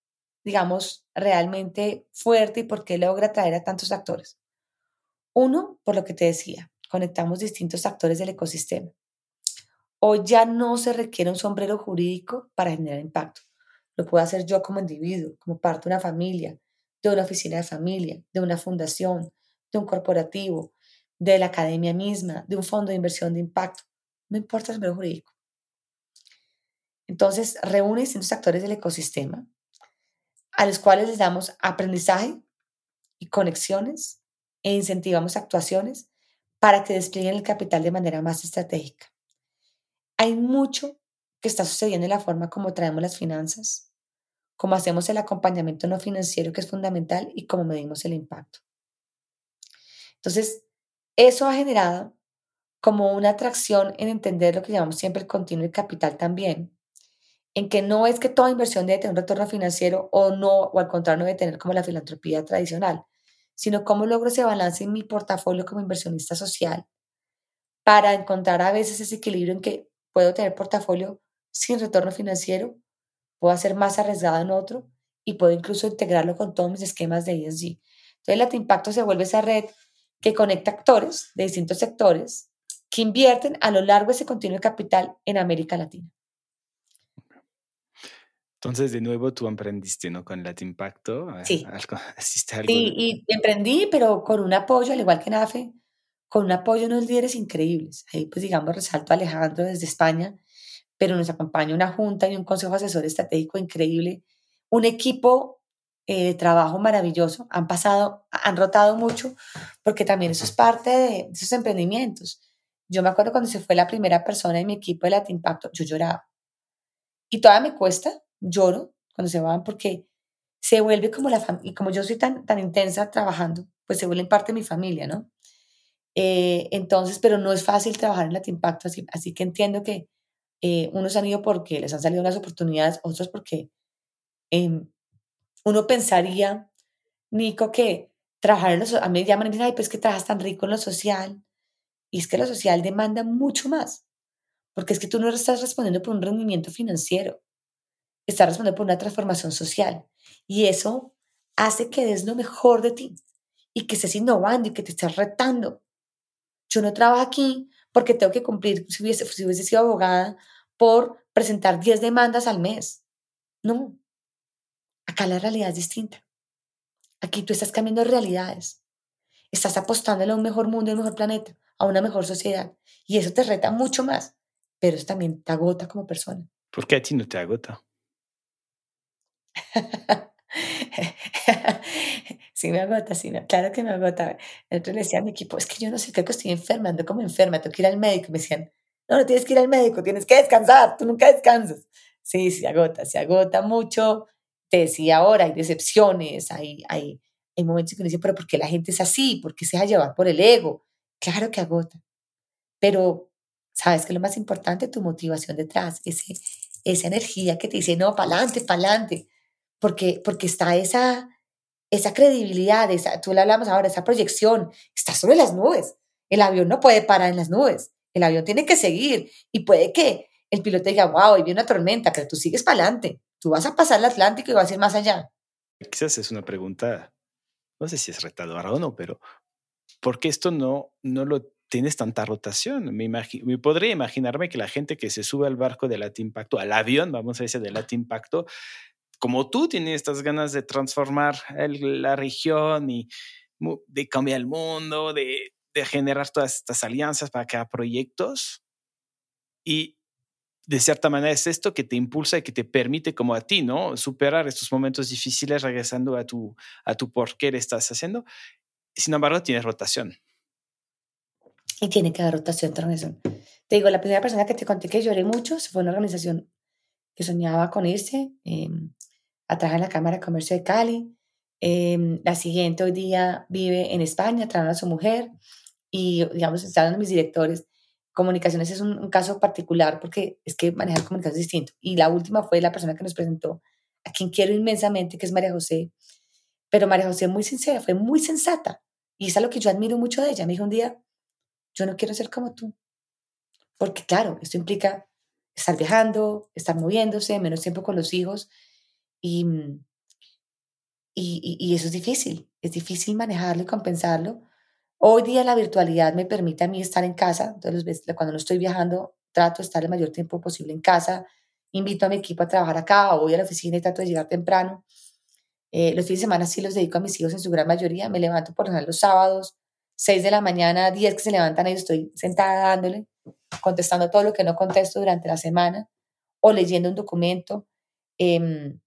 digamos, realmente fuerte y por qué logra atraer a tantos actores? Uno, por lo que te decía, conectamos distintos actores del ecosistema. Hoy ya no se requiere un sombrero jurídico para generar impacto. Lo puedo hacer yo como individuo, como parte de una familia, de una oficina de familia, de una fundación, de un corporativo, de la academia misma, de un fondo de inversión de impacto. No importa el sombrero jurídico. Entonces, reúne distintos actores del ecosistema a los cuales les damos aprendizaje y conexiones e incentivamos actuaciones para que desplieguen el capital de manera más estratégica. Hay mucho que está sucediendo en la forma como traemos las finanzas, cómo hacemos el acompañamiento no financiero que es fundamental y cómo medimos el impacto. Entonces, eso ha generado como una atracción en entender lo que llamamos siempre el continuo y capital también, en que no es que toda inversión debe tener un retorno financiero o no, o al contrario, no debe tener como la filantropía tradicional, sino cómo logro ese balance en mi portafolio como inversionista social para encontrar a veces ese equilibrio en que puedo tener portafolio sin retorno financiero, puedo hacer más arriesgado en otro y puedo incluso integrarlo con todos mis esquemas de ESG. Entonces, la Impacto se vuelve esa red que conecta actores de distintos sectores que invierten a lo largo de ese continuo de capital en América Latina.
Entonces, de nuevo, tú emprendiste, ¿no? Con Latin Impacto.
Sí. sí, y emprendí, pero con un apoyo, al igual que NAFE, con un apoyo de unos líderes increíbles. Ahí, pues, digamos, resalto a Alejandro desde España, pero nos acompaña una junta y un consejo asesor estratégico increíble, un equipo eh, de trabajo maravilloso, han pasado, han rotado mucho, porque también eso es parte de esos emprendimientos. Yo me acuerdo cuando se fue la primera persona en mi equipo de Latin Impacto, yo lloraba. Y todavía me cuesta, lloro cuando se van, porque se vuelve como la familia, y como yo soy tan, tan intensa trabajando, pues se vuelven parte de mi familia, ¿no? Eh, entonces, pero no es fácil trabajar en Latin Impacto, así, así que entiendo que eh, unos han ido porque les han salido unas oportunidades, otros porque em, uno pensaría, Nico, que trabajar en lo a mí me llaman y dicen, ay, pues que trabajas tan rico en lo social. Y es que lo social demanda mucho más, porque es que tú no estás respondiendo por un rendimiento financiero, estás respondiendo por una transformación social. Y eso hace que des lo mejor de ti y que estés innovando y que te estés retando. Yo no trabajo aquí porque tengo que cumplir, si hubiese, si hubiese sido abogada, por presentar 10 demandas al mes. No, Acá la realidad es distinta. Aquí tú estás cambiando realidades. Estás apostándole a un mejor mundo y un mejor planeta, a una mejor sociedad. Y eso te reta mucho más, pero eso también te agota como persona.
¿Por qué a ti no te agota?
sí me agota, sí, claro que me agota. Entonces le decía a mi equipo, es que yo no sé, creo que estoy enferma, ando como enferma, tengo que ir al médico. Me decían, no, no tienes que ir al médico, tienes que descansar, tú nunca descansas. Sí, se agota, se agota mucho, te decía ahora, hay decepciones, hay, hay, hay momentos que uno dice, pero ¿por qué la gente es así? ¿Por qué se deja llevar por el ego? Claro que agota. Pero, ¿sabes qué es lo más importante? Tu motivación detrás, ese, esa energía que te dice, no, para adelante. Porque, porque está esa, esa credibilidad, esa, tú le hablamos ahora, esa proyección, está sobre las nubes. El avión no puede parar en las nubes. El avión tiene que seguir. Y puede que el piloto diga, wow, hoy viene una tormenta, pero tú sigues para adelante. Tú vas a pasar el Atlántico y vas a ir más allá.
Quizás es una pregunta, no sé si es retadora o no, pero ¿por qué esto no, no lo tienes tanta rotación? Me, me podría imaginarme que la gente que se sube al barco de Latin Impacto, al avión, vamos a decir, de Latin Impacto, como tú tienes estas ganas de transformar la región y de cambiar el mundo, de, de generar todas estas alianzas para crear proyectos. Y de cierta manera es esto que te impulsa y que te permite como a ti, ¿no? Superar estos momentos difíciles regresando a tu, a tu por qué le estás haciendo. Sin embargo, tienes rotación.
Y tiene que haber rotación, razón. Te digo, la primera persona que te conté que lloré mucho fue una organización que soñaba con irse em, a trabajar en la Cámara de Comercio de Cali. Em, la siguiente hoy día vive en España, trabaja a su mujer y, digamos, están mis directores comunicaciones es un, caso particular porque es que manejar comunicación es distinto. Y la última fue la persona que nos presentó, a quien quiero inmensamente, que es María José. Pero María José muy sincera, fue muy sensata. Y es lo que yo admiro mucho de ella. Me dijo un día, yo no quiero ser como tú. Porque claro, esto implica estar viajando, estar moviéndose, menos tiempo con los hijos. Y, y, y eso es difícil. Es difícil manejarlo y compensarlo Hoy día la virtualidad me permite a mí estar en casa, entonces cuando no estoy viajando trato de estar el mayor tiempo posible en casa, invito a mi equipo a trabajar acá voy a la oficina y trato de llegar temprano. Eh, los fines de semana sí los dedico a mis hijos en su gran mayoría, me levanto por los sábados, 6 de la mañana, 10 que se levantan ahí estoy sentada dándole, contestando todo lo que no contesto durante la semana o leyendo un documento. Em,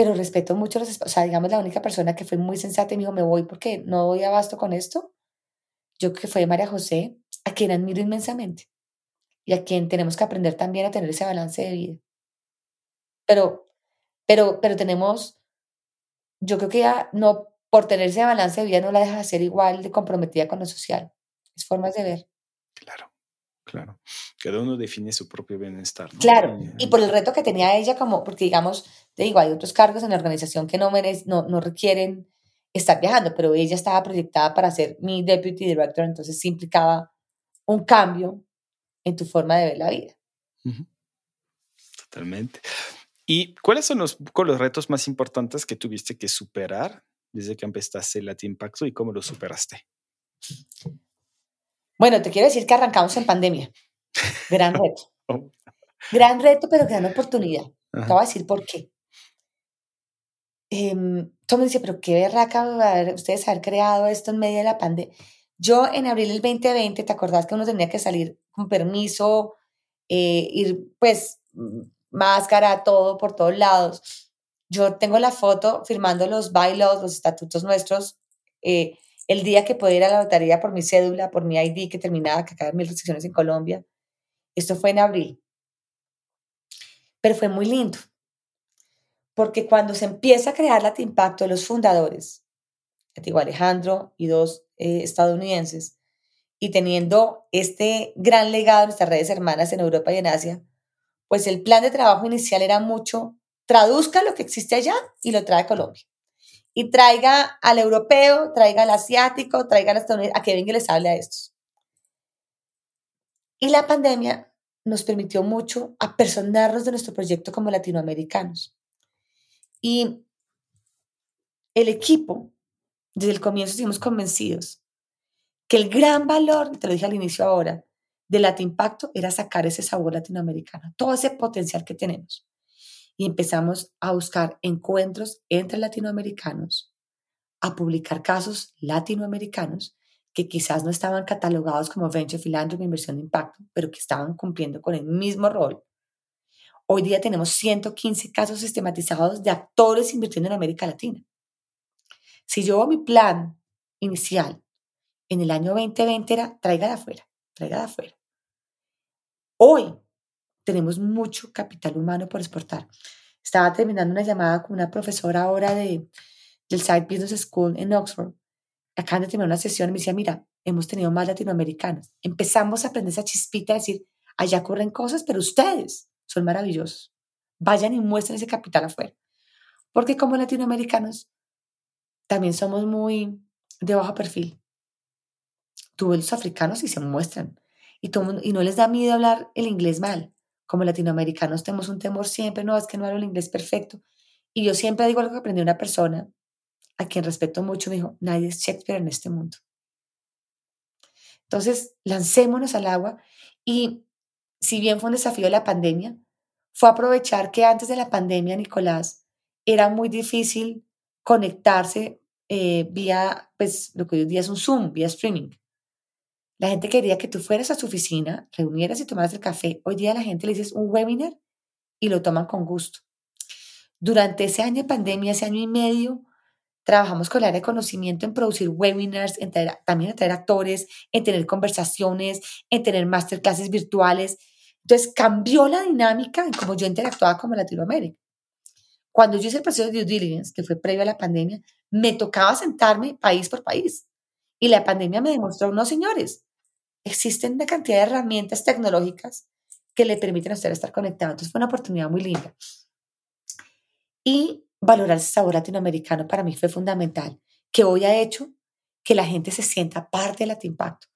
pero respeto mucho los o sea, digamos, la única persona que fue muy sensata y me dijo, me voy porque no doy abasto con esto, yo creo que fue María José, a quien admiro inmensamente y a quien tenemos que aprender también a tener ese balance de vida. Pero, pero, pero tenemos, yo creo que ya no, por tener ese balance de vida no la deja de ser igual de comprometida con lo social. Es formas de ver.
Claro, claro. Cada uno define su propio bienestar.
Claro, y por el reto que tenía ella, como, porque digamos, te digo, hay otros cargos en la organización que no, merece, no, no requieren estar viajando, pero ella estaba proyectada para ser mi deputy director, entonces sí implicaba un cambio en tu forma de ver la vida.
Totalmente. ¿Y cuáles son los, los retos más importantes que tuviste que superar desde que empezaste el Latin Impacto y cómo lo superaste?
Bueno, te quiero decir que arrancamos en pandemia. Gran reto. Oh. Gran reto, pero gran oportunidad. Te voy a decir por qué eh, todo me dice, pero qué berraca ustedes haber creado esto en medio de la pandemia. Yo en abril del 2020, ¿te acordás que uno tenía que salir con permiso eh, ir pues máscara, todo por todos lados. Yo tengo la foto firmando los bylaws, los estatutos nuestros, eh, el día que pude ir a la notaría por mi cédula, por mi ID que terminaba, que acá mil restricciones en Colombia. Esto fue en abril. Pero fue muy lindo, porque cuando se empieza a crear la Impacto, los fundadores, digo Alejandro y dos eh, estadounidenses, y teniendo este gran legado de nuestras redes hermanas en Europa y en Asia, pues el plan de trabajo inicial era mucho, traduzca lo que existe allá y lo trae a Colombia. Y traiga al europeo, traiga al asiático, traiga al estadounidense, a que venga y les hable a estos. Y la pandemia nos permitió mucho apersonarnos de nuestro proyecto como latinoamericanos. Y el equipo, desde el comienzo, estuvimos convencidos que el gran valor, te lo dije al inicio ahora, de Impacto era sacar ese sabor latinoamericano, todo ese potencial que tenemos. Y empezamos a buscar encuentros entre latinoamericanos, a publicar casos latinoamericanos que quizás no estaban catalogados como Venture Philanthropy, inversión de impacto, pero que estaban cumpliendo con el mismo rol. Hoy día tenemos 115 casos sistematizados de actores invirtiendo en América Latina. Si yo mi plan inicial en el año 2020 era traiga de afuera, traiga de afuera. Hoy tenemos mucho capital humano por exportar. Estaba terminando una llamada con una profesora ahora de, del Side Business School en Oxford. Acaban de terminar una sesión y me decía, mira, hemos tenido más latinoamericanos. Empezamos a aprender esa chispita, a decir, allá ocurren cosas, pero ustedes son maravillosos. Vayan y muestren ese capital afuera. Porque como latinoamericanos, también somos muy de bajo perfil. Tú ves los africanos y se muestran y no les da miedo hablar el inglés mal. Como latinoamericanos tenemos un temor siempre, no, es que no hablo el inglés perfecto. Y yo siempre digo algo que aprendí una persona a quien respeto mucho, me dijo, nadie es Shakespeare en este mundo. Entonces, lancémonos al agua y si bien fue un desafío de la pandemia, fue aprovechar que antes de la pandemia, Nicolás, era muy difícil conectarse eh, vía, pues lo que hoy día es un Zoom, vía streaming. La gente quería que tú fueras a su oficina, reunieras y tomaras el café. Hoy día la gente le dices un webinar y lo toman con gusto. Durante ese año de pandemia, ese año y medio, trabajamos con el área de conocimiento en producir webinars, en también en traer actores, en tener conversaciones, en tener masterclasses virtuales. Entonces cambió la dinámica en cómo yo interactuaba con Latinoamérica. Cuando yo hice el proceso de due diligence, que fue previo a la pandemia, me tocaba sentarme país por país. Y la pandemia me demostró, no señores, existen una cantidad de herramientas tecnológicas que le permiten a usted estar conectado. Entonces fue una oportunidad muy linda. Y valorar ese sabor latinoamericano para mí fue fundamental, que hoy ha hecho que la gente se sienta parte del Impacto.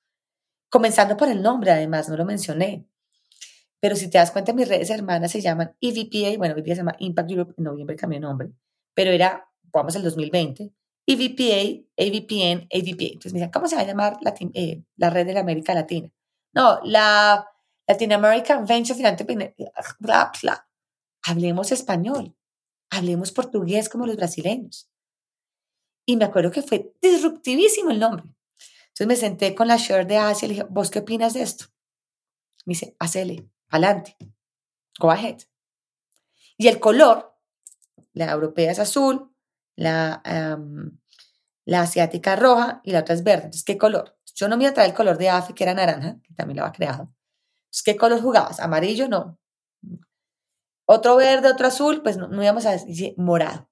Comenzando por el nombre, además, no lo mencioné. Pero si te das cuenta, mis redes hermanas se llaman EVPA, bueno, hoy día se llama Impact Europe, en noviembre cambió nombre, pero era, vamos, el 2020, EVPA, AVPN, AVPA. Entonces me ¿cómo se va a llamar la, eh, la red de la América Latina? No, la Latin American Venture Finance, bla, bla. Hablemos español, hablemos portugués como los brasileños. Y me acuerdo que fue disruptivísimo el nombre. Entonces me senté con la share de Asia y le dije, ¿vos qué opinas de esto? Me dice, hacele, adelante, go ahead. Y el color, la europea es azul, la, la asiática roja y la otra es verde. Entonces, ¿qué color? Yo no me iba a traer el color de AFE, que era naranja, que también lo había creado. Entonces, ¿qué color jugabas? ¿Amarillo? No. Otro verde, otro azul, pues no, no íbamos a decir morado.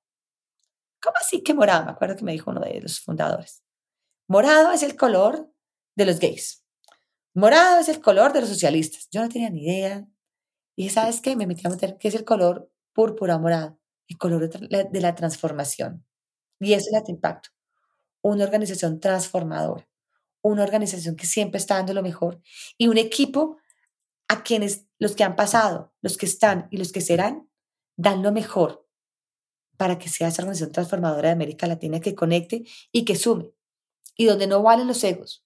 ¿Cómo así que morado? Me acuerdo que me dijo uno de los fundadores. Morado es el color de los gays. Morado es el color de los socialistas. Yo no tenía ni idea. Y ¿sabes qué? Me metí a meter, ¿qué es el color púrpura morado? El color de la transformación. Y eso es el impacto. Una organización transformadora, una organización que siempre está dando lo mejor y un equipo a quienes los que han pasado, los que están y los que serán, dan lo mejor para que sea esa organización transformadora de América Latina que conecte y que sume. Y donde no valen los egos,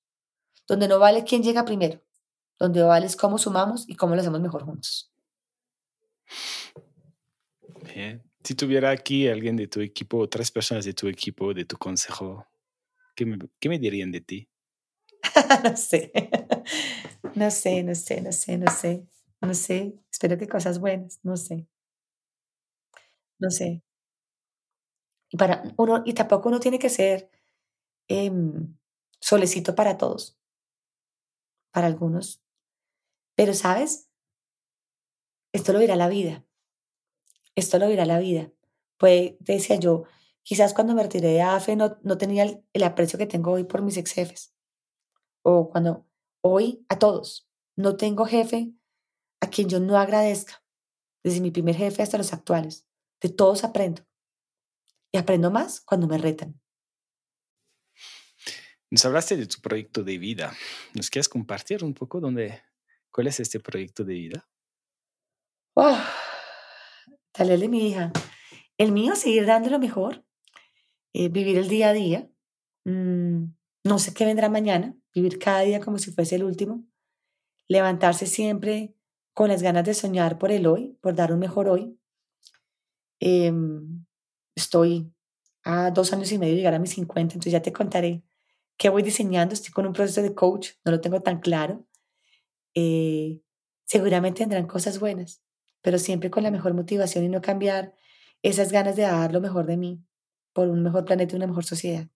donde no vale quién llega primero, donde vale es cómo sumamos y cómo lo hacemos mejor juntos.
Bien. Si tuviera aquí alguien de tu equipo, tres personas de tu equipo, de tu consejo, ¿qué me, dirían de ti?
no sé. No sé, no sé, no sé, no sé. no sé, espero que cosas buenas, no sé, no sé. Y para uno, y tampoco uno tiene que ser em, solecito para todos, para algunos. Pero, ¿sabes? Esto lo dirá la vida. Esto lo dirá la vida. Pues, decía yo, quizás cuando me retiré de AFE no, no tenía el, el aprecio que tengo hoy por mis ex jefes. O cuando hoy a todos no tengo jefe a quien yo no agradezca, desde mi primer jefe hasta los actuales. De todos aprendo. Y aprendo más cuando me retan.
Nos hablaste de tu proyecto de vida. ¿Nos quieres compartir un poco dónde, cuál es este proyecto de vida?
Oh, dale mi hija. El mío, seguir dando lo mejor, eh, vivir el día a día. Mm, no sé qué vendrá mañana, vivir cada día como si fuese el último. Levantarse siempre con las ganas de soñar por el hoy, por dar un mejor hoy. Em, estoy a dos años y medio de llegar a mis 50, entonces ya te contaré qué voy diseñando. Estoy con un proceso de coach, no lo tengo tan claro. Eh, seguramente tendrán cosas buenas, pero siempre con la mejor motivación y no cambiar esas ganas de dar lo mejor de mí por un mejor planeta y una mejor sociedad.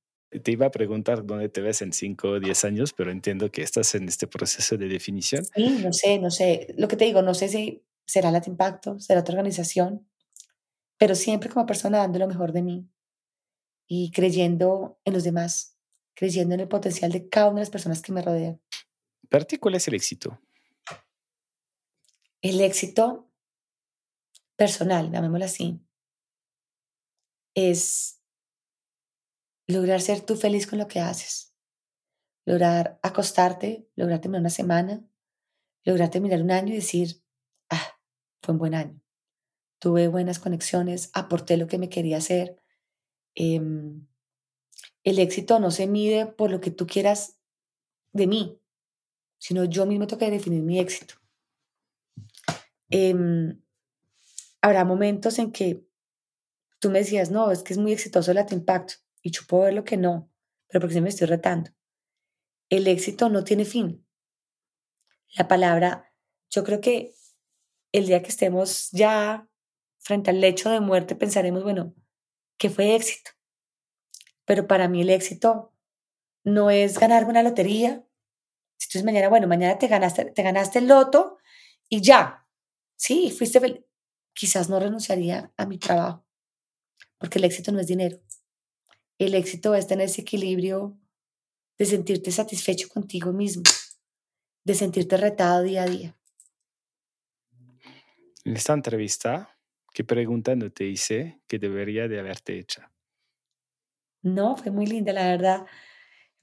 Te iba a preguntar dónde te ves en 5 o 10 años, pero entiendo que estás en este proceso de definición.
Sí, no sé, no sé. Lo que te digo, no sé si será Lat Impacto, será otra organización, pero siempre como persona dando lo mejor de mí y creyendo en los demás, creyendo en el potencial de cada una de las personas que me rodean.
¿Para ti cuál es el éxito?
El éxito personal, llamémoslo así, es lograr ser tú feliz con lo que haces, lograr acostarte, lograr terminar una semana, lograr terminar un año y decir, ah, fue un buen año. Tuve buenas conexiones, aporté lo que me quería hacer. Em, el éxito no se mide por lo que tú quieras de mí, sino yo mismo tengo que definir mi éxito. Em, habrá momentos en que tú me decías, no, es que es muy exitoso el impacto y yo puedo ver lo que no, pero porque sí me estoy retando. El éxito no tiene fin. La palabra, yo creo que el día que estemos ya frente al lecho de muerte pensaremos, bueno, ¿qué fue éxito? Pero para mí el éxito no es ganarme una lotería. Si tú mañana, bueno, mañana te ganaste, te ganaste el loto y ya. Sí, fuiste feliz. Quizás no renunciaría a mi trabajo, porque el éxito no es dinero. El éxito es tener ese equilibrio de sentirte satisfecho contigo mismo, de sentirte retado día a día.
En esta entrevista, ¿qué pregunta no te hice que debería de haberte hecho?
No, fue muy linda, la verdad.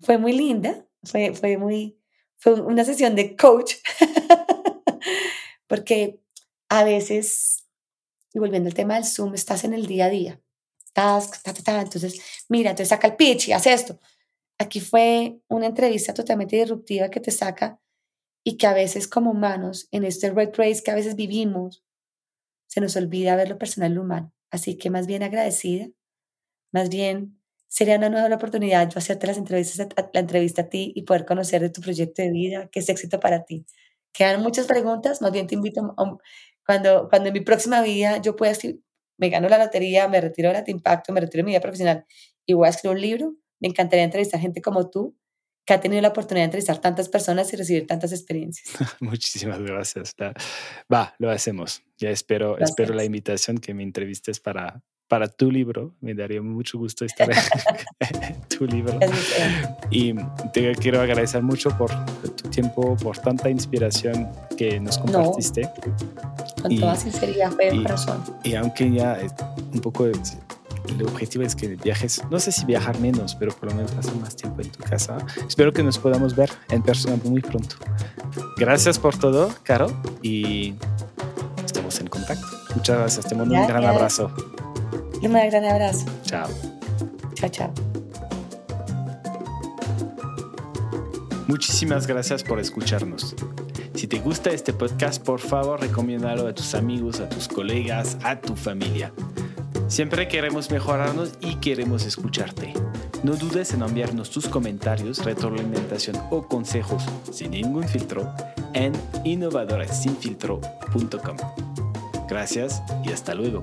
Fue muy linda. Fue, fue muy, fue una sesión de coach. Porque a veces, y volviendo al tema del Zoom, estás en el día a día entonces, mira, entonces saca el pitch y hace esto. Aquí fue una entrevista totalmente disruptiva que te saca y que a veces como humanos, en este red race que a veces vivimos, se nos olvida ver lo personal lo humano. Así que más bien agradecida, más bien sería una nueva oportunidad yo hacerte las entrevistas, la entrevista a ti y poder conocer de tu proyecto de vida, que es éxito para ti. Quedan muchas preguntas, más bien te invito a, cuando, cuando en mi próxima vida yo pueda me gano la lotería, me retiro de la Impacto, me retiro de mi vida profesional y voy a escribir un libro, me encantaría entrevistar gente como tú, que ha tenido la oportunidad de entrevistar tantas personas y recibir tantas experiencias.
Muchísimas gracias. Va, lo hacemos. Ya espero, espero la invitación que me entrevistes para, para tu libro. Me daría mucho gusto estar en tu libro. Y te quiero agradecer mucho por tu tiempo, por tanta inspiración que nos compartiste.
con toda sinceridad, fue de corazón.
Y aunque ya un poco el objetivo es que viajes, no sé si viajar menos, pero por lo menos pasar más tiempo en tu casa. Espero que nos podamos ver en persona muy pronto. Gracias por todo, Caro, y estamos en contacto. Muchas gracias, te mando un gran abrazo.
Un gran abrazo.
Chao.
Chao, chao.
Muchísimas gracias por escucharnos. Si te gusta este podcast, por favor, recomiéndalo a tus amigos, a tus colegas, a tu familia. Siempre queremos mejorarnos y queremos escucharte. No dudes en enviarnos tus comentarios, retroalimentación o consejos sin ningún filtro en innovadoresinfiltro.com. Gracias y hasta luego.